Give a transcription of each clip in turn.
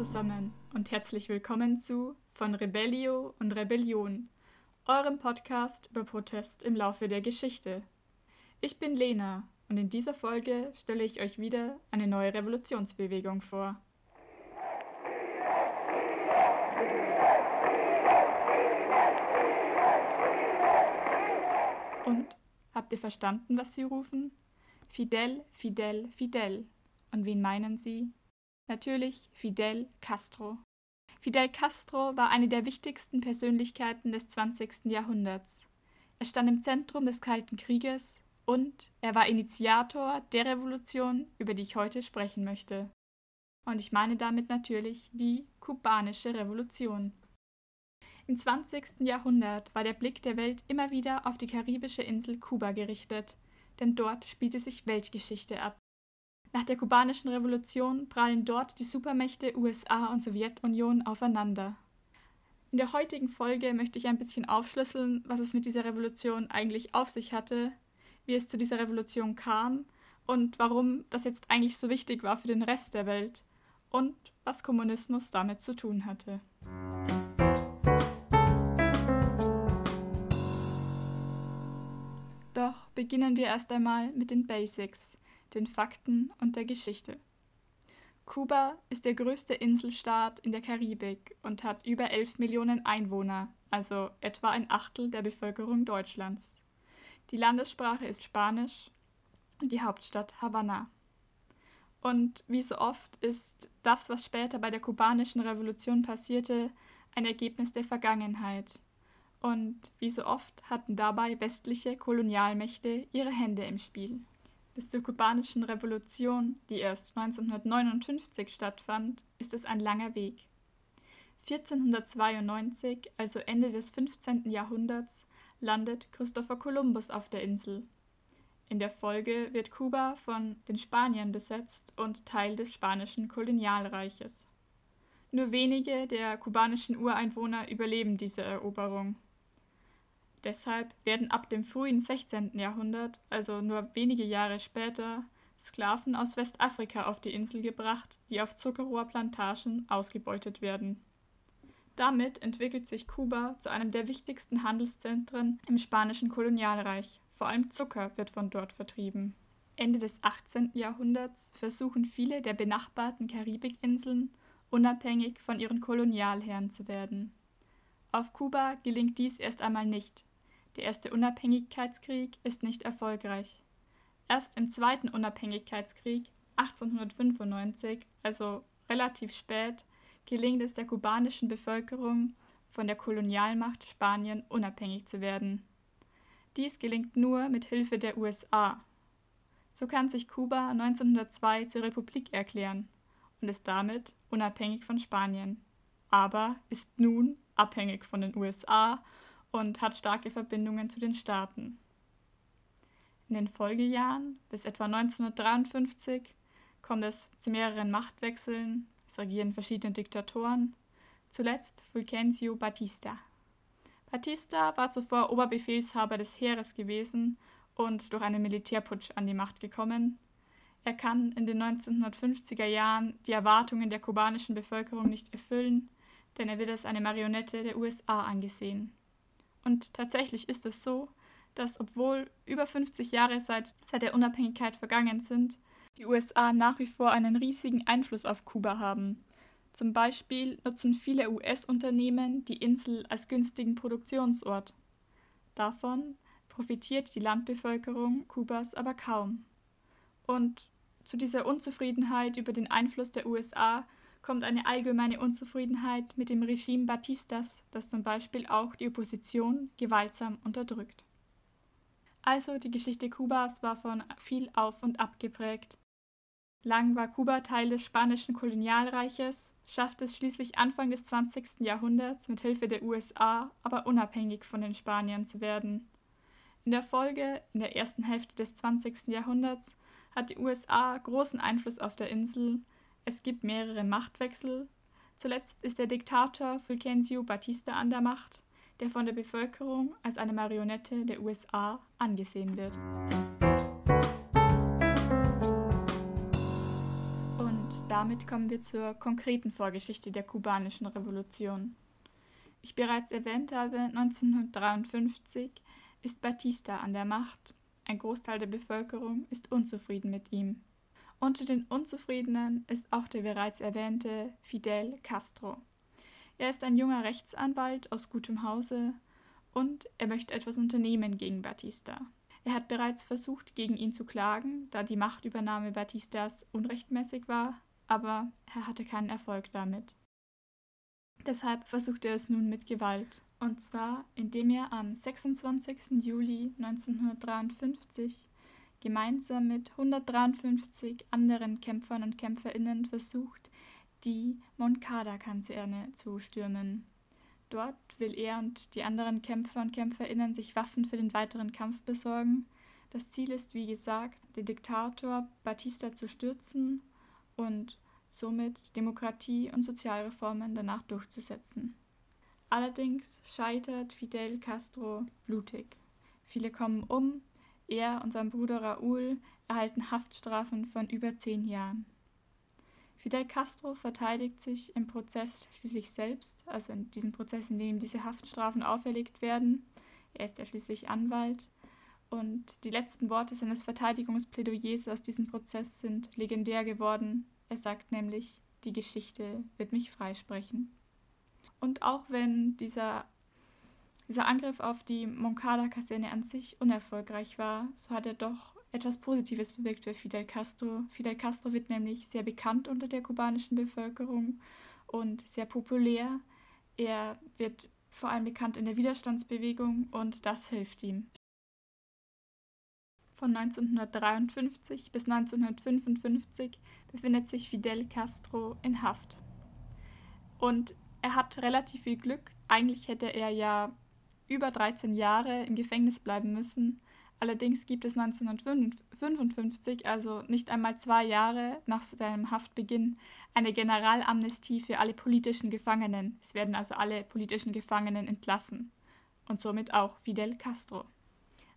zusammen und herzlich willkommen zu Von Rebellio und Rebellion, eurem Podcast über Protest im Laufe der Geschichte. Ich bin Lena und in dieser Folge stelle ich euch wieder eine neue Revolutionsbewegung vor. Und habt ihr verstanden, was sie rufen? Fidel, Fidel, Fidel. Und wen meinen sie? Natürlich Fidel Castro. Fidel Castro war eine der wichtigsten Persönlichkeiten des 20. Jahrhunderts. Er stand im Zentrum des Kalten Krieges und er war Initiator der Revolution, über die ich heute sprechen möchte. Und ich meine damit natürlich die kubanische Revolution. Im 20. Jahrhundert war der Blick der Welt immer wieder auf die karibische Insel Kuba gerichtet, denn dort spielte sich Weltgeschichte ab. Nach der kubanischen Revolution prallen dort die Supermächte USA und Sowjetunion aufeinander. In der heutigen Folge möchte ich ein bisschen aufschlüsseln, was es mit dieser Revolution eigentlich auf sich hatte, wie es zu dieser Revolution kam und warum das jetzt eigentlich so wichtig war für den Rest der Welt und was Kommunismus damit zu tun hatte. Doch beginnen wir erst einmal mit den Basics den Fakten und der Geschichte. Kuba ist der größte Inselstaat in der Karibik und hat über 11 Millionen Einwohner, also etwa ein Achtel der Bevölkerung Deutschlands. Die Landessprache ist Spanisch und die Hauptstadt Havanna. Und wie so oft ist das, was später bei der kubanischen Revolution passierte, ein Ergebnis der Vergangenheit. Und wie so oft hatten dabei westliche Kolonialmächte ihre Hände im Spiel. Bis zur kubanischen Revolution, die erst 1959 stattfand, ist es ein langer Weg. 1492, also Ende des 15. Jahrhunderts, landet Christopher Columbus auf der Insel. In der Folge wird Kuba von den Spaniern besetzt und Teil des spanischen Kolonialreiches. Nur wenige der kubanischen Ureinwohner überleben diese Eroberung. Deshalb werden ab dem frühen 16. Jahrhundert, also nur wenige Jahre später, Sklaven aus Westafrika auf die Insel gebracht, die auf Zuckerrohrplantagen ausgebeutet werden. Damit entwickelt sich Kuba zu einem der wichtigsten Handelszentren im spanischen Kolonialreich. Vor allem Zucker wird von dort vertrieben. Ende des 18. Jahrhunderts versuchen viele der benachbarten Karibikinseln, unabhängig von ihren Kolonialherren zu werden. Auf Kuba gelingt dies erst einmal nicht, der erste Unabhängigkeitskrieg ist nicht erfolgreich. Erst im zweiten Unabhängigkeitskrieg 1895, also relativ spät, gelingt es der kubanischen Bevölkerung, von der Kolonialmacht Spanien unabhängig zu werden. Dies gelingt nur mit Hilfe der USA. So kann sich Kuba 1902 zur Republik erklären und ist damit unabhängig von Spanien, aber ist nun abhängig von den USA und hat starke Verbindungen zu den Staaten. In den Folgejahren bis etwa 1953 kommt es zu mehreren Machtwechseln, es regieren verschiedene Diktatoren, zuletzt Fulgencio Batista. Batista war zuvor Oberbefehlshaber des Heeres gewesen und durch einen Militärputsch an die Macht gekommen. Er kann in den 1950er Jahren die Erwartungen der kubanischen Bevölkerung nicht erfüllen, denn er wird als eine Marionette der USA angesehen. Und tatsächlich ist es so, dass obwohl über 50 Jahre seit, seit der Unabhängigkeit vergangen sind, die USA nach wie vor einen riesigen Einfluss auf Kuba haben. Zum Beispiel nutzen viele US-Unternehmen die Insel als günstigen Produktionsort. Davon profitiert die Landbevölkerung Kubas aber kaum. Und zu dieser Unzufriedenheit über den Einfluss der USA kommt eine allgemeine Unzufriedenheit mit dem Regime Batistas, das zum Beispiel auch die Opposition gewaltsam unterdrückt. Also die Geschichte Kubas war von viel auf und ab geprägt. Lang war Kuba Teil des spanischen Kolonialreiches, schaffte es schließlich Anfang des 20. Jahrhunderts mit Hilfe der USA aber unabhängig von den Spaniern zu werden. In der Folge, in der ersten Hälfte des 20. Jahrhunderts, hat die USA großen Einfluss auf der Insel, es gibt mehrere Machtwechsel. Zuletzt ist der Diktator Fulgencio Batista an der Macht, der von der Bevölkerung als eine Marionette der USA angesehen wird. Und da damit kommen wir zur konkreten Vorgeschichte der kubanischen Revolution. Ich bereits erwähnt habe, 1953 ist Batista an der Macht. Ein Großteil der Bevölkerung ist unzufrieden mit ihm. Unter den Unzufriedenen ist auch der bereits erwähnte Fidel Castro. Er ist ein junger Rechtsanwalt aus gutem Hause und er möchte etwas unternehmen gegen Batista. Er hat bereits versucht, gegen ihn zu klagen, da die Machtübernahme Batistas unrechtmäßig war, aber er hatte keinen Erfolg damit. Deshalb versucht er es nun mit Gewalt. Und zwar, indem er am 26. Juli 1953 gemeinsam mit 153 anderen Kämpfern und Kämpferinnen versucht, die Moncada-Kaserne zu stürmen. Dort will er und die anderen Kämpfer und Kämpferinnen sich Waffen für den weiteren Kampf besorgen. Das Ziel ist, wie gesagt, den Diktator Batista zu stürzen und somit Demokratie und Sozialreformen danach durchzusetzen. Allerdings scheitert Fidel Castro blutig. Viele kommen um, er und sein Bruder Raúl erhalten Haftstrafen von über zehn Jahren. Fidel Castro verteidigt sich im Prozess schließlich selbst, also in diesem Prozess, in dem ihm diese Haftstrafen auferlegt werden. Er ist ja schließlich Anwalt. Und die letzten Worte seines Verteidigungsplädoyers aus diesem Prozess sind legendär geworden. Er sagt nämlich, die Geschichte wird mich freisprechen. Und auch wenn dieser dieser Angriff auf die Moncada-Kaserne an sich unerfolgreich war, so hat er doch etwas Positives bewirkt für Fidel Castro. Fidel Castro wird nämlich sehr bekannt unter der kubanischen Bevölkerung und sehr populär. Er wird vor allem bekannt in der Widerstandsbewegung und das hilft ihm. Von 1953 bis 1955 befindet sich Fidel Castro in Haft. Und er hat relativ viel Glück. Eigentlich hätte er ja über 13 Jahre im Gefängnis bleiben müssen. Allerdings gibt es 1955, also nicht einmal zwei Jahre nach seinem Haftbeginn, eine Generalamnestie für alle politischen Gefangenen. Es werden also alle politischen Gefangenen entlassen. Und somit auch Fidel Castro.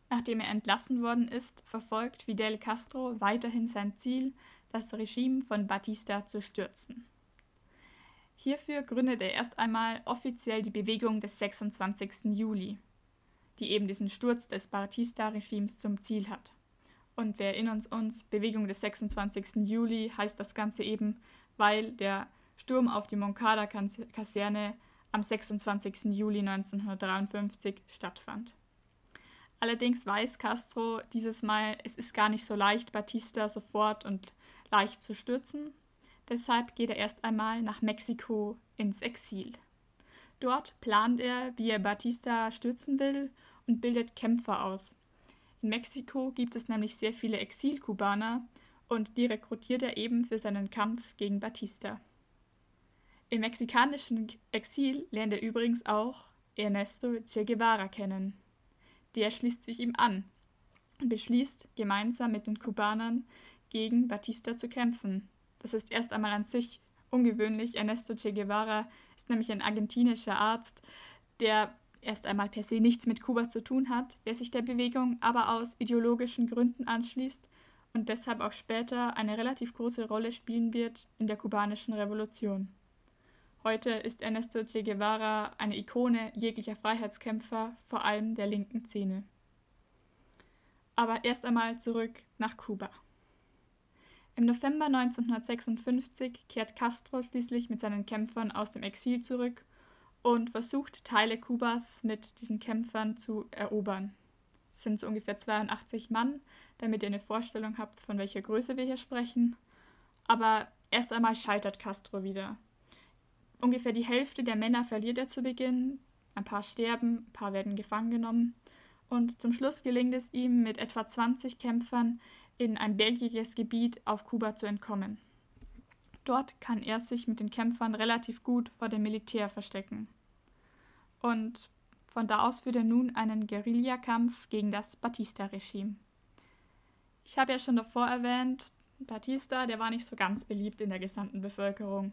Nachdem er entlassen worden ist, verfolgt Fidel Castro weiterhin sein Ziel, das Regime von Batista zu stürzen. Hierfür gründet er erst einmal offiziell die Bewegung des 26. Juli, die eben diesen Sturz des Batista-Regimes zum Ziel hat. Und wir erinnern uns, Bewegung des 26. Juli heißt das Ganze eben, weil der Sturm auf die Moncada-Kaserne am 26. Juli 1953 stattfand. Allerdings weiß Castro dieses Mal, es ist gar nicht so leicht, Batista sofort und leicht zu stürzen, Deshalb geht er erst einmal nach Mexiko ins Exil. Dort plant er, wie er Batista stürzen will und bildet Kämpfer aus. In Mexiko gibt es nämlich sehr viele Exilkubaner und die rekrutiert er eben für seinen Kampf gegen Batista. Im mexikanischen Exil lernt er übrigens auch Ernesto Che Guevara kennen. Der schließt sich ihm an und beschließt, gemeinsam mit den Kubanern gegen Batista zu kämpfen. Das ist erst einmal an sich ungewöhnlich. Ernesto Che Guevara ist nämlich ein argentinischer Arzt, der erst einmal per se nichts mit Kuba zu tun hat, der sich der Bewegung aber aus ideologischen Gründen anschließt und deshalb auch später eine relativ große Rolle spielen wird in der kubanischen Revolution. Heute ist Ernesto Che Guevara eine Ikone jeglicher Freiheitskämpfer, vor allem der linken Szene. Aber erst einmal zurück nach Kuba. Im November 1956 kehrt Castro schließlich mit seinen Kämpfern aus dem Exil zurück und versucht, Teile Kubas mit diesen Kämpfern zu erobern. Es sind so ungefähr 82 Mann, damit ihr eine Vorstellung habt, von welcher Größe wir hier sprechen. Aber erst einmal scheitert Castro wieder. Ungefähr die Hälfte der Männer verliert er zu Beginn, ein paar sterben, ein paar werden gefangen genommen. Und zum Schluss gelingt es ihm, mit etwa 20 Kämpfern in ein bergiges Gebiet auf Kuba zu entkommen. Dort kann er sich mit den Kämpfern relativ gut vor dem Militär verstecken. Und von da aus führt er nun einen Guerillakampf gegen das Batista-Regime. Ich habe ja schon davor erwähnt, Batista, der war nicht so ganz beliebt in der gesamten Bevölkerung.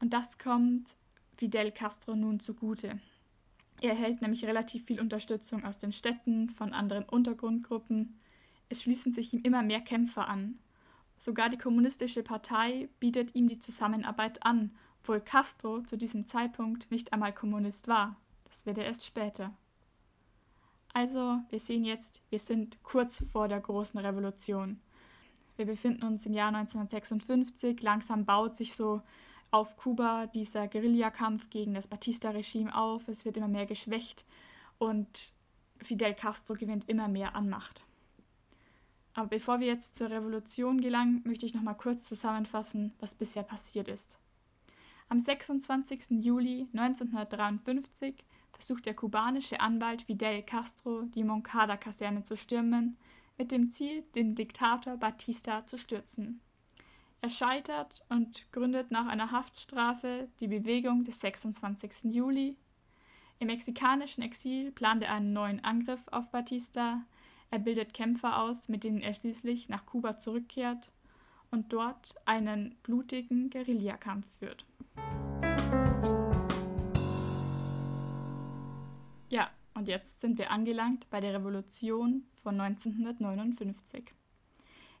Und das kommt Fidel Castro nun zugute. Er erhält nämlich relativ viel Unterstützung aus den Städten, von anderen Untergrundgruppen es schließen sich ihm immer mehr Kämpfer an. Sogar die Kommunistische Partei bietet ihm die Zusammenarbeit an, obwohl Castro zu diesem Zeitpunkt nicht einmal Kommunist war. Das wird er erst später. Also, wir sehen jetzt, wir sind kurz vor der großen Revolution. Wir befinden uns im Jahr 1956, langsam baut sich so auf Kuba dieser Guerillakampf gegen das Batista-Regime auf, es wird immer mehr geschwächt und Fidel Castro gewinnt immer mehr an Macht. Aber bevor wir jetzt zur Revolution gelangen, möchte ich noch mal kurz zusammenfassen, was bisher passiert ist. Am 26. Juli 1953 versucht der kubanische Anwalt Fidel Castro, die Moncada-Kaserne zu stürmen, mit dem Ziel, den Diktator Batista zu stürzen. Er scheitert und gründet nach einer Haftstrafe die Bewegung des 26. Juli. Im mexikanischen Exil plant er einen neuen Angriff auf Batista. Er bildet Kämpfer aus, mit denen er schließlich nach Kuba zurückkehrt und dort einen blutigen Guerillakampf führt. Ja, und jetzt sind wir angelangt bei der Revolution von 1959.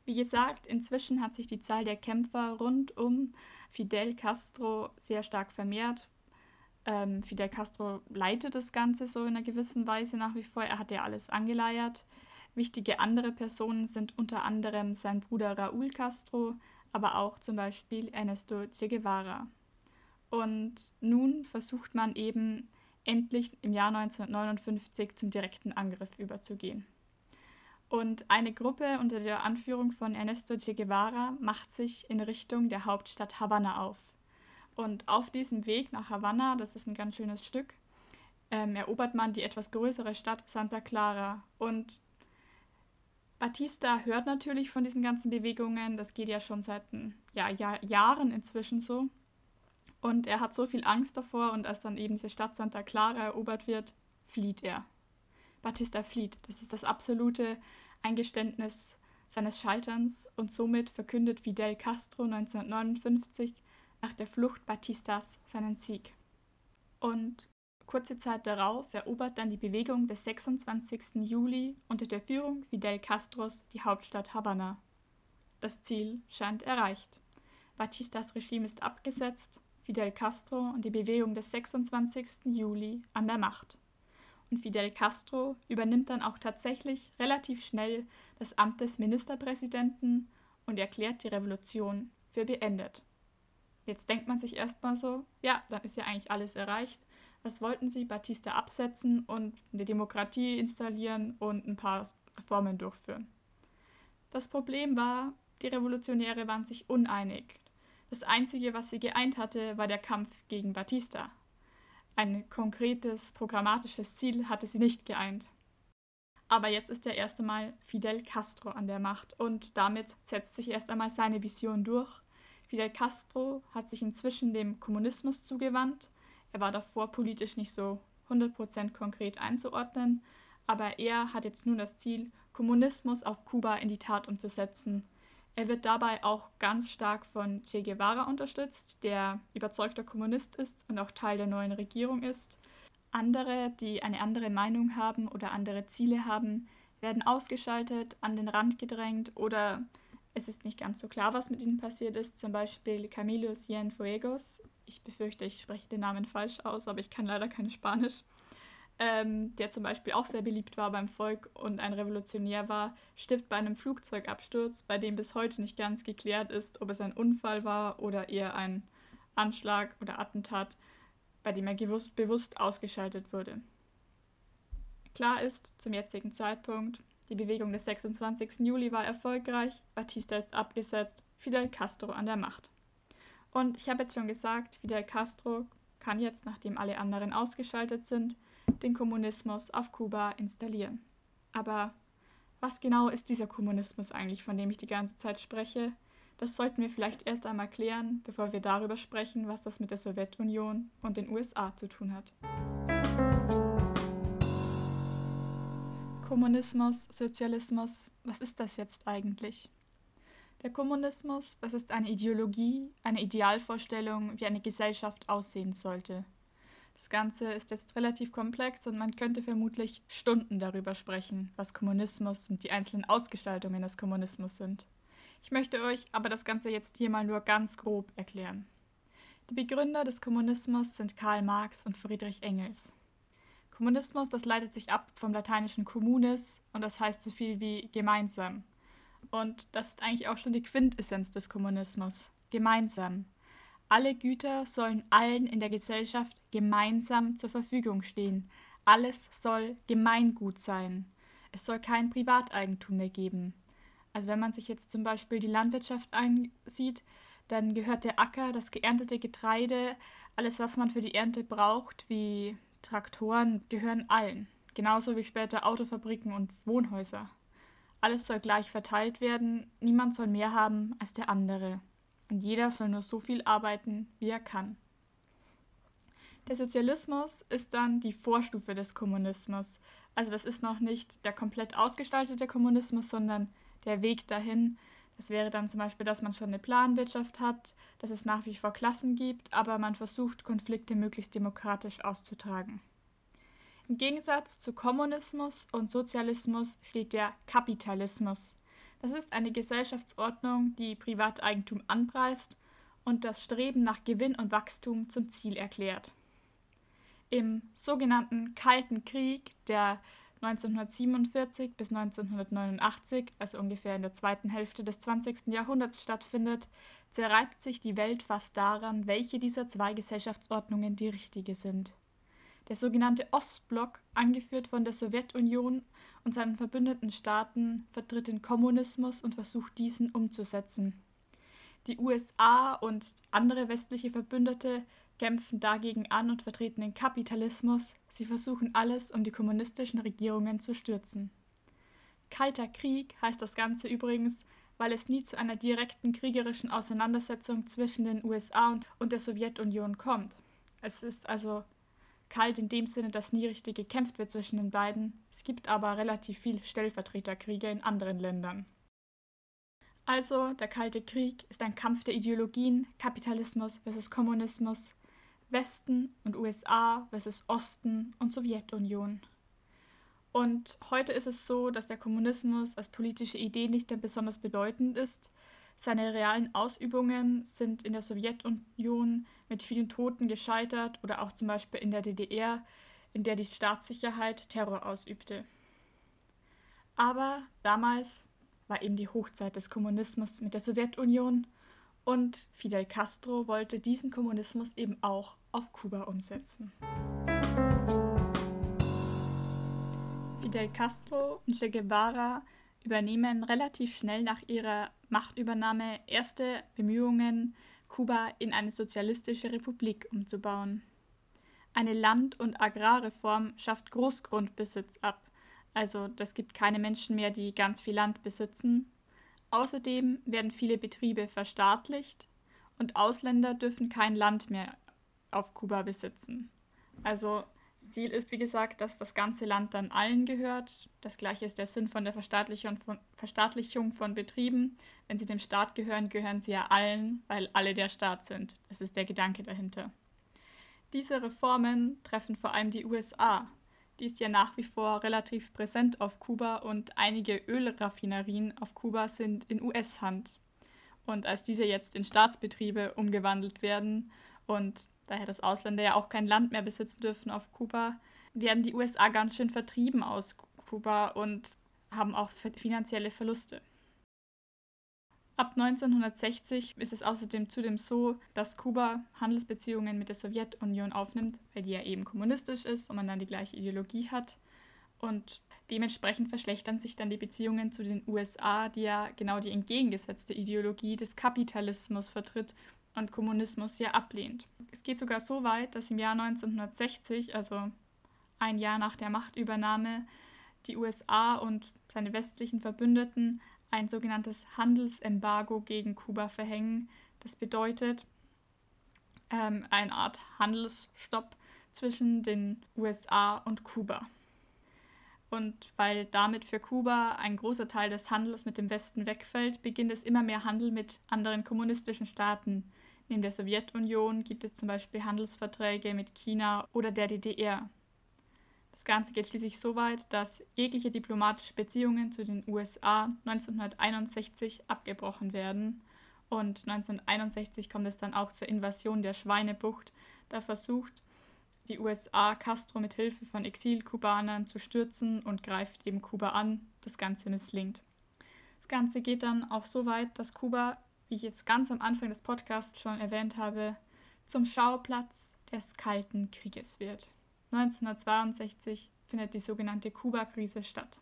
Wie gesagt, inzwischen hat sich die Zahl der Kämpfer rund um Fidel Castro sehr stark vermehrt. Ähm, Fidel Castro leitet das Ganze so in einer gewissen Weise nach wie vor. Er hat ja alles angeleiert. Wichtige andere Personen sind unter anderem sein Bruder Raúl Castro, aber auch zum Beispiel Ernesto Che Guevara. Und nun versucht man eben endlich im Jahr 1959 zum direkten Angriff überzugehen. Und eine Gruppe unter der Anführung von Ernesto Che Guevara macht sich in Richtung der Hauptstadt Havanna auf. Und auf diesem Weg nach Havanna, das ist ein ganz schönes Stück, ähm, erobert man die etwas größere Stadt Santa Clara. Und Batista hört natürlich von diesen ganzen Bewegungen, das geht ja schon seit ja, Jahr, Jahren inzwischen so. Und er hat so viel Angst davor und als dann eben diese Stadt Santa Clara erobert wird, flieht er. Batista flieht. Das ist das absolute Eingeständnis seines Scheiterns und somit verkündet Fidel Castro 1959 nach der Flucht Batistas seinen Sieg. Und kurze Zeit darauf erobert dann die Bewegung des 26. Juli unter der Führung Fidel Castros die Hauptstadt Havanna. Das Ziel scheint erreicht. Batistas Regime ist abgesetzt, Fidel Castro und die Bewegung des 26. Juli an der Macht. Und Fidel Castro übernimmt dann auch tatsächlich relativ schnell das Amt des Ministerpräsidenten und erklärt die Revolution für beendet. Jetzt denkt man sich erstmal so, ja, dann ist ja eigentlich alles erreicht. Was wollten sie? Batista absetzen und eine Demokratie installieren und ein paar Reformen durchführen. Das Problem war, die Revolutionäre waren sich uneinig. Das Einzige, was sie geeint hatte, war der Kampf gegen Batista. Ein konkretes programmatisches Ziel hatte sie nicht geeint. Aber jetzt ist ja erst einmal Fidel Castro an der Macht und damit setzt sich erst einmal seine Vision durch. Fidel Castro hat sich inzwischen dem Kommunismus zugewandt. Er war davor politisch nicht so 100% konkret einzuordnen, aber er hat jetzt nun das Ziel, Kommunismus auf Kuba in die Tat umzusetzen er wird dabei auch ganz stark von Che Guevara unterstützt, der überzeugter Kommunist ist und auch Teil der neuen Regierung ist. Andere, die eine andere Meinung haben oder andere Ziele haben, werden ausgeschaltet, an den Rand gedrängt oder es ist nicht ganz so klar, was mit ihnen passiert ist. Zum Beispiel Camilo Cienfuegos. Ich befürchte, ich spreche den Namen falsch aus, aber ich kann leider kein Spanisch ähm, der zum Beispiel auch sehr beliebt war beim Volk und ein Revolutionär war, stirbt bei einem Flugzeugabsturz, bei dem bis heute nicht ganz geklärt ist, ob es ein Unfall war oder eher ein Anschlag oder Attentat, bei dem er gewusst, bewusst ausgeschaltet wurde. Klar ist, zum jetzigen Zeitpunkt, die Bewegung des 26. Juli war erfolgreich, Batista ist abgesetzt, Fidel Castro an der Macht. Und ich habe jetzt schon gesagt, Fidel Castro kann jetzt, nachdem alle anderen ausgeschaltet sind, den Kommunismus auf Kuba installieren. Aber was genau ist dieser Kommunismus eigentlich, von dem ich die ganze Zeit spreche? Das sollten wir vielleicht erst einmal klären, bevor wir darüber sprechen, was das mit der Sowjetunion und den USA zu tun hat. Kommunismus, Sozialismus, was ist das jetzt eigentlich? Der Kommunismus, das ist eine Ideologie, eine Idealvorstellung, wie eine Gesellschaft aussehen sollte. Das Ganze ist jetzt relativ komplex und man könnte vermutlich Stunden darüber sprechen, was Kommunismus und die einzelnen Ausgestaltungen des Kommunismus sind. Ich möchte euch aber das Ganze jetzt hier mal nur ganz grob erklären. Die Begründer des Kommunismus sind Karl Marx und Friedrich Engels. Kommunismus, das leitet sich ab vom lateinischen communis und das heißt so viel wie gemeinsam. Und das ist eigentlich auch schon die Quintessenz des Kommunismus. Gemeinsam. Alle Güter sollen allen in der Gesellschaft gemeinsam zur Verfügung stehen. Alles soll Gemeingut sein. Es soll kein Privateigentum mehr geben. Also wenn man sich jetzt zum Beispiel die Landwirtschaft ansieht, dann gehört der Acker, das geerntete Getreide, alles, was man für die Ernte braucht, wie Traktoren, gehören allen. Genauso wie später Autofabriken und Wohnhäuser. Alles soll gleich verteilt werden, niemand soll mehr haben als der andere. Und jeder soll nur so viel arbeiten, wie er kann. Der Sozialismus ist dann die Vorstufe des Kommunismus. Also das ist noch nicht der komplett ausgestaltete Kommunismus, sondern der Weg dahin. Das wäre dann zum Beispiel, dass man schon eine Planwirtschaft hat, dass es nach wie vor Klassen gibt, aber man versucht, Konflikte möglichst demokratisch auszutragen. Im Gegensatz zu Kommunismus und Sozialismus steht der Kapitalismus. Das ist eine Gesellschaftsordnung, die Privateigentum anpreist und das Streben nach Gewinn und Wachstum zum Ziel erklärt. Im sogenannten Kalten Krieg, der 1947 bis 1989, also ungefähr in der zweiten Hälfte des 20. Jahrhunderts stattfindet, zerreibt sich die Welt fast daran, welche dieser zwei Gesellschaftsordnungen die richtige sind. Der sogenannte Ostblock, angeführt von der Sowjetunion und seinen verbündeten Staaten, vertritt den Kommunismus und versucht diesen umzusetzen. Die USA und andere westliche Verbündete kämpfen dagegen an und vertreten den Kapitalismus, sie versuchen alles, um die kommunistischen Regierungen zu stürzen. Kalter Krieg heißt das Ganze übrigens, weil es nie zu einer direkten kriegerischen Auseinandersetzung zwischen den USA und, der Sowjetunion kommt. Es ist also kalt in dem Sinne, dass nie richtig gekämpft wird zwischen den beiden. Es gibt aber relativ viel Stellvertreterkriege in anderen Ländern. Also, der Kalte Krieg ist ein Kampf der Ideologien, Kapitalismus versus Kommunismus, Westen und USA versus Osten und Sowjetunion. Und heute ist es so, dass der Kommunismus als politische Idee nicht mehr besonders bedeutend ist. Seine realen Ausübungen sind in der Sowjetunion mit vielen Toten gescheitert oder auch zum Beispiel in der DDR, in der die Staatssicherheit Terror ausübte. Aber damals war eben die Hochzeit des Kommunismus mit der Sowjetunion und Fidel Castro wollte diesen Kommunismus eben auch auf Kuba umsetzen. Fidel Castro und Che Guevara übernehmen relativ schnell nach ihrer Machtübernahme erste Bemühungen, Kuba in eine sozialistische Republik umzubauen. Eine Land- und Agrarreform schafft Großgrundbesitz ab, also das gibt keine Menschen mehr, die ganz viel Land besitzen, Außerdem werden viele Betriebe verstaatlicht und Ausländer dürfen kein Land mehr auf Kuba besitzen. Also Ziel ist, wie gesagt, dass das ganze Land dann allen gehört. Das gleiche ist der Sinn von der Verstaatlichung von, Verstaatlichung von Betrieben. Wenn sie dem Staat gehören, gehören sie ja allen, weil alle der Staat sind. Das ist der Gedanke dahinter. Diese Reformen treffen vor allem die USA, die ist ja nach wie vor relativ präsent auf Kuba und einige Ölraffinerien auf Kuba sind in US-Hand. Und als diese jetzt in Staatsbetriebe umgewandelt werden und daher das Ausländer ja auch kein Land mehr besitzen dürfen auf Kuba, werden die USA ganz schön vertrieben aus Kuba und haben auch finanzielle Verluste. Ab 1960 ist es außerdem zudem so, dass Kuba Handelsbeziehungen mit der Sowjetunion aufnimmt, weil die ja eben kommunistisch ist und man dann die gleiche Ideologie hat. Und dementsprechend verschlechtern sich dann die Beziehungen zu den USA, die ja genau die entgegengesetzte Ideologie des Kapitalismus vertritt und Kommunismus ja ablehnt. Es geht sogar so weit, dass im Jahr 1960, also ein Jahr nach der Machtübernahme, die USA und seine westlichen Verbündeten ein sogenanntes Handelsembargo gegen Kuba verhängen. Das bedeutet ähm, eine Art Handelsstopp zwischen den USA und Kuba. Und weil damit für Kuba ein großer Teil des Handels mit dem Westen wegfällt, beginnt es immer mehr Handel mit anderen kommunistischen Staaten. Neben der Sowjetunion gibt es zum Beispiel Handelsverträge mit China oder der DDR. Das Ganze geht schließlich so weit, dass jegliche diplomatische Beziehungen zu den USA 1961 abgebrochen werden. Und 1961 kommt es dann auch zur Invasion der Schweinebucht. Da versucht die USA Castro mit Hilfe von Exilkubanern zu stürzen und greift eben Kuba an. Das Ganze misslingt. Das Ganze geht dann auch so weit, dass Kuba, wie ich jetzt ganz am Anfang des Podcasts schon erwähnt habe, zum Schauplatz des Kalten Krieges wird. 1962 findet die sogenannte Kuba-Krise statt.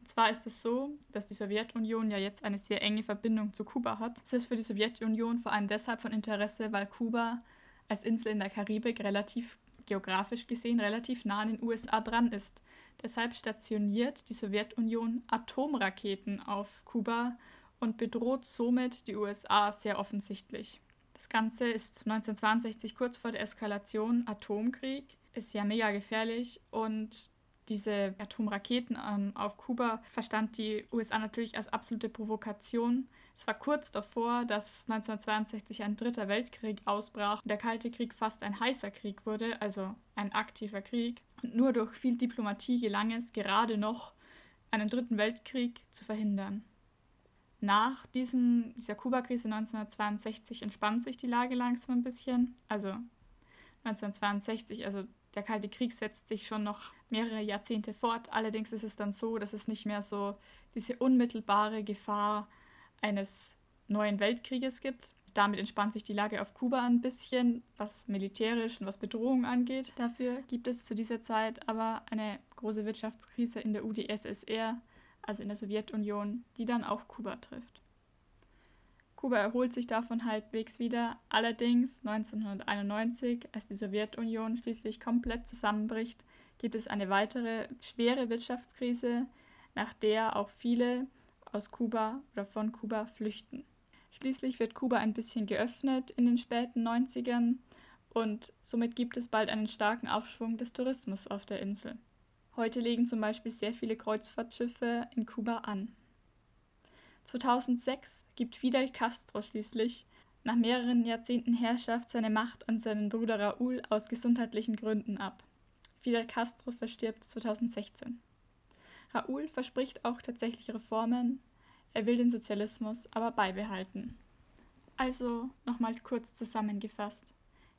Und zwar ist es so, dass die Sowjetunion ja jetzt eine sehr enge Verbindung zu Kuba hat. Es ist für die Sowjetunion vor allem deshalb von Interesse, weil Kuba als Insel in der Karibik relativ geografisch gesehen relativ nah an den USA dran ist. Deshalb stationiert die Sowjetunion Atomraketen auf Kuba und bedroht somit die USA sehr offensichtlich. Das Ganze ist 1962 kurz vor der Eskalation Atomkrieg ist ja mega gefährlich und diese Atomraketen ähm, auf Kuba verstand die USA natürlich als absolute Provokation. Es war kurz davor, dass 1962 ein dritter Weltkrieg ausbrach und der Kalte Krieg fast ein heißer Krieg wurde, also ein aktiver Krieg. Und nur durch viel Diplomatie gelang es gerade noch, einen dritten Weltkrieg zu verhindern. Nach diesem, dieser Kuba-Krise 1962 entspannt sich die Lage langsam ein bisschen. Also 1962, also der Kalte Krieg setzt sich schon noch mehrere Jahrzehnte fort. Allerdings ist es dann so, dass es nicht mehr so diese unmittelbare Gefahr eines neuen Weltkrieges gibt. Damit entspannt sich die Lage auf Kuba ein bisschen, was militärisch und was Bedrohung angeht. Dafür gibt es zu dieser Zeit aber eine große Wirtschaftskrise in der UdSSR, also in der Sowjetunion, die dann auch Kuba trifft. Kuba erholt sich davon halbwegs wieder, allerdings 1991, als die Sowjetunion schließlich komplett zusammenbricht, gibt es eine weitere schwere Wirtschaftskrise, nach der auch viele aus Kuba oder von Kuba flüchten. Schließlich wird Kuba ein bisschen geöffnet in den späten 90ern und somit gibt es bald einen starken Aufschwung des Tourismus auf der Insel. Heute legen zum Beispiel sehr viele Kreuzfahrtschiffe in Kuba an. 2006 gibt Fidel Castro schließlich nach mehreren Jahrzehnten Herrschaft seine Macht an seinen Bruder Raúl aus gesundheitlichen Gründen ab. Fidel Castro verstirbt 2016. Raúl verspricht auch tatsächlich Reformen, er will den Sozialismus aber beibehalten. Also nochmal kurz zusammengefasst.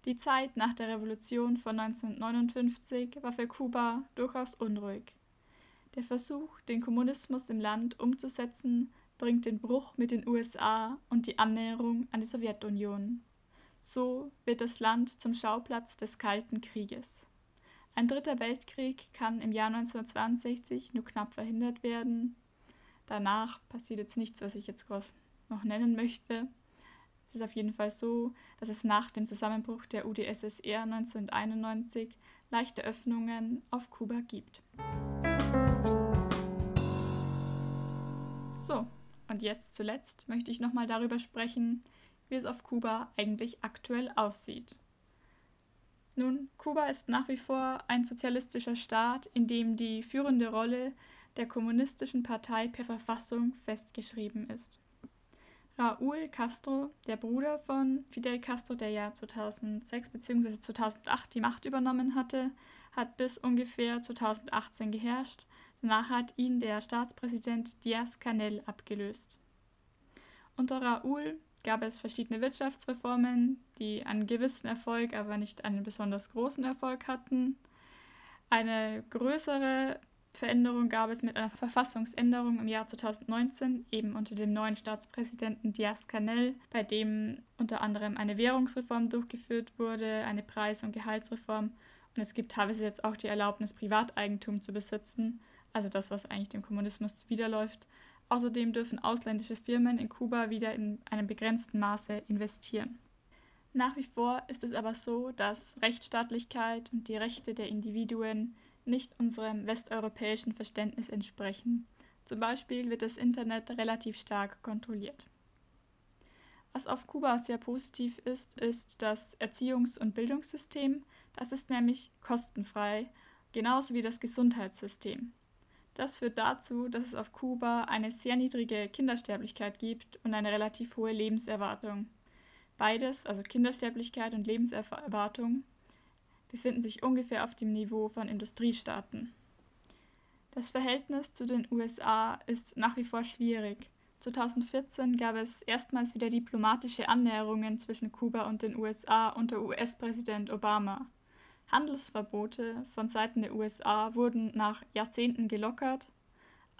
Die Zeit nach der Revolution von 1959 war für Kuba durchaus unruhig. Der Versuch, den Kommunismus im Land umzusetzen, bringt den Bruch mit den USA und die Annäherung an die Sowjetunion. So wird das Land zum Schauplatz des Kalten Krieges. Ein dritter Weltkrieg kann im Jahr 1962 nur knapp verhindert werden. Danach passiert jetzt nichts, was ich jetzt groß noch nennen möchte. Es ist auf jeden Fall so, dass es nach dem Zusammenbruch der UdSSR 1991 leichte Öffnungen auf Kuba gibt. So, und jetzt zuletzt möchte ich nochmal darüber sprechen, wie es auf Kuba eigentlich aktuell aussieht. Nun, Kuba ist nach wie vor ein sozialistischer Staat, in dem die führende Rolle der kommunistischen Partei per Verfassung festgeschrieben ist. Raúl Castro, der Bruder von Fidel Castro, der ja 2006 bzw. 2008 die Macht übernommen hatte, hat bis ungefähr 2018 geherrscht Danach hat ihn der Staatspräsident Diaz-Canel abgelöst. Unter Raúl gab es verschiedene Wirtschaftsreformen, die einen gewissen Erfolg, aber nicht einen besonders großen Erfolg hatten. Eine größere Veränderung gab es mit einer Verfassungsänderung im Jahr 2019, eben unter dem neuen Staatspräsidenten Diaz-Canel, bei dem unter anderem eine Währungsreform durchgeführt wurde, eine Preis- und Gehaltsreform und es gibt teilweise jetzt auch die Erlaubnis, Privateigentum zu besitzen, also das, was eigentlich dem Kommunismus zuwiderläuft. Außerdem dürfen ausländische Firmen in Kuba wieder in einem begrenzten Maße investieren. Nach wie vor ist es aber so, dass Rechtsstaatlichkeit und die Rechte der Individuen nicht unserem westeuropäischen Verständnis entsprechen. Zum Beispiel wird das Internet relativ stark kontrolliert. Was auf Kuba sehr positiv ist, ist das Erziehungs- und Bildungssystem. Das ist nämlich kostenfrei, genauso wie das Gesundheitssystem. Das führt dazu, dass es auf Kuba eine sehr niedrige Kindersterblichkeit gibt und eine relativ hohe Lebenserwartung. Beides, also Kindersterblichkeit und Lebenserwartung, befinden sich ungefähr auf dem Niveau von Industriestaaten. Das Verhältnis zu den USA ist nach wie vor schwierig. 2014 gab es erstmals wieder diplomatische Annäherungen zwischen Kuba und den USA unter US-Präsident Obama. Handelsverbote von Seiten der USA wurden nach Jahrzehnten gelockert.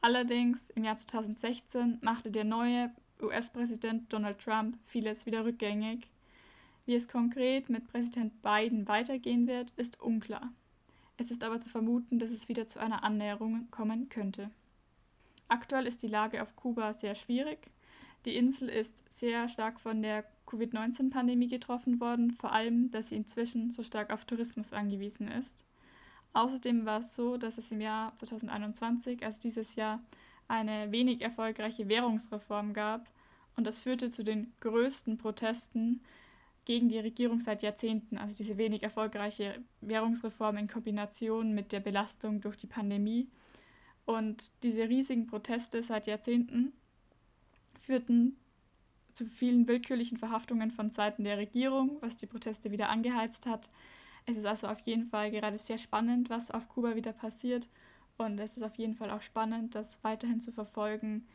Allerdings im Jahr 2016 machte der neue US-Präsident Donald Trump vieles wieder rückgängig. Wie es konkret mit Präsident Biden weitergehen wird, ist unklar. Es ist aber zu vermuten, dass es wieder zu einer Annäherung kommen könnte. Aktuell ist die Lage auf Kuba sehr schwierig. Die Insel ist sehr stark von der Covid-19-Pandemie getroffen worden, vor allem, dass sie inzwischen so stark auf Tourismus angewiesen ist. Außerdem war es so, dass es im Jahr 2021, also dieses Jahr, eine wenig erfolgreiche Währungsreform gab und das führte zu den größten Protesten gegen die Regierung seit Jahrzehnten. Also diese wenig erfolgreiche Währungsreform in Kombination mit der Belastung durch die Pandemie. Und diese riesigen Proteste seit Jahrzehnten führten zu vielen willkürlichen Verhaftungen von Seiten der Regierung, was die Proteste wieder angeheizt hat. Es ist also auf jeden Fall gerade sehr spannend, was auf Kuba wieder passiert. Und es ist auf jeden Fall auch spannend, das weiterhin zu verfolgen,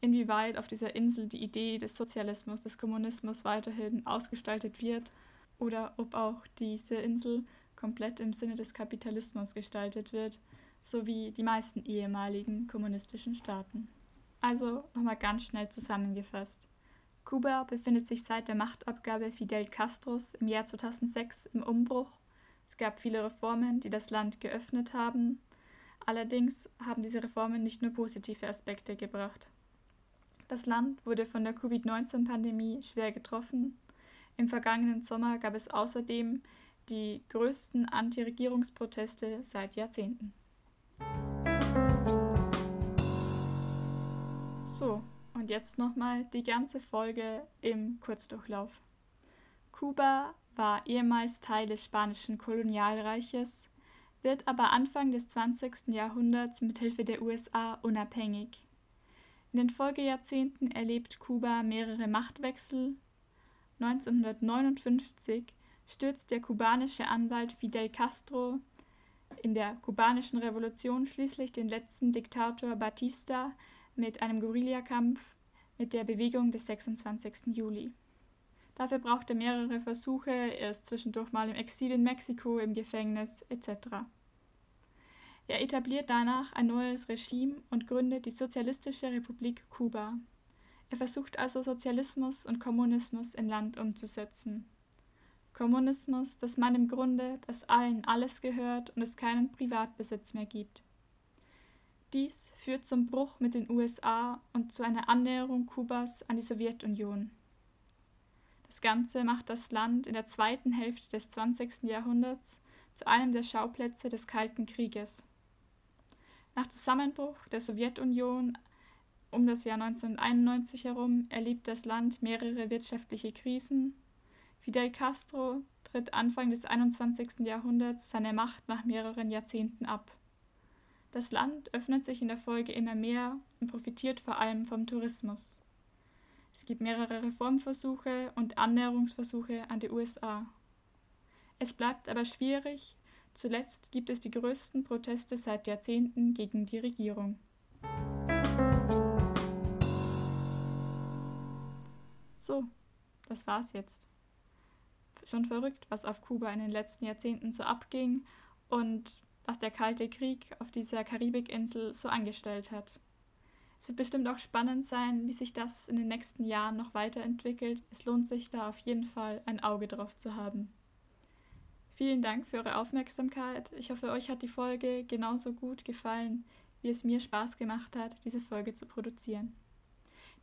inwieweit auf dieser Insel die Idee des Sozialismus, des Kommunismus weiterhin ausgestaltet wird oder ob auch diese Insel komplett im Sinne des Kapitalismus gestaltet wird, so wie die meisten ehemaligen kommunistischen Staaten. Also nochmal ganz schnell zusammengefasst. Kuba befindet sich seit der Machtabgabe Fidel Castros im Jahr 2006 im Umbruch. Es gab viele Reformen, die das Land geöffnet haben. Allerdings haben diese Reformen nicht nur positive Aspekte gebracht. Das Land wurde von der Covid-19-Pandemie schwer getroffen. Im vergangenen Sommer gab es außerdem die größten Anti-Regierungsproteste seit Jahrzehnten. So, und jetzt nochmal die ganze Folge im Kurzdurchlauf. Kuba war ehemals Teil des spanischen Kolonialreiches, wird aber Anfang des 20. Jahrhunderts mit Hilfe der USA unabhängig. In den Folgejahrzehnten erlebt Kuba mehrere Machtwechsel. 1959 stürzt der kubanische Anwalt Fidel Castro in der kubanischen Revolution schließlich den letzten Diktator Batista mit einem Guerillakampf mit der Bewegung des 26. Juli. Dafür brauchte er mehrere Versuche, er ist zwischendurch mal im Exil in Mexiko, im Gefängnis etc. Er etabliert danach ein neues Regime und gründet die Sozialistische Republik Kuba. Er versucht also Sozialismus und Kommunismus im Land umzusetzen. Kommunismus, dass man im Grunde, dass allen alles gehört und es keinen Privatbesitz mehr gibt. Dies führt zum Bruch mit den USA und zu einer Annäherung Kubas an die Sowjetunion. Das Ganze macht das Land in der zweiten Hälfte des 20. Jahrhunderts zu einem der Schauplätze des Kalten Krieges. Nach Zusammenbruch der Sowjetunion um das Jahr 1991 herum erlebt das Land mehrere wirtschaftliche Krisen. Fidel Castro tritt Anfang des 21. Jahrhunderts seine Macht nach mehreren Jahrzehnten ab. Das Land öffnet sich in der Folge immer mehr und profitiert vor allem vom Tourismus. Es gibt mehrere Reformversuche und Annäherungsversuche an die USA. Es bleibt aber schwierig, zuletzt gibt es die größten Proteste seit Jahrzehnten gegen die Regierung. So, das war's jetzt. Schon verrückt, was auf Kuba in den letzten Jahrzehnten so abging und was der Kalte Krieg auf dieser Karibikinsel so angestellt hat. Es wird bestimmt auch spannend sein, wie sich das in den nächsten Jahren noch weiterentwickelt. Es lohnt sich da auf jeden Fall ein Auge drauf zu haben. Vielen Dank für eure Aufmerksamkeit. Ich hoffe, euch hat die Folge genauso gut gefallen, wie es mir Spaß gemacht hat, diese Folge zu produzieren.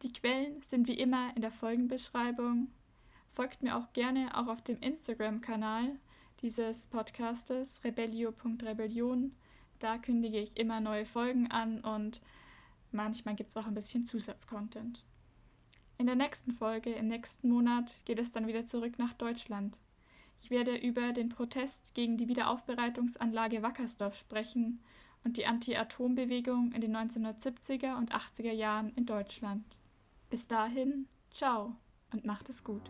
Die Quellen sind wie immer in der Folgenbeschreibung. Folgt mir auch gerne auch auf dem Instagram-Kanal dieses Podcastes rebellio.rebellion. Da kündige ich immer neue Folgen an und manchmal gibt es auch ein bisschen Zusatzcontent. In der nächsten Folge, im nächsten Monat, geht es dann wieder zurück nach Deutschland. Ich werde über den Protest gegen die Wiederaufbereitungsanlage Wackersdorf sprechen und die Anti-Atom-Bewegung in den 1970er und 80er Jahren in Deutschland. Bis dahin, ciao und macht es gut.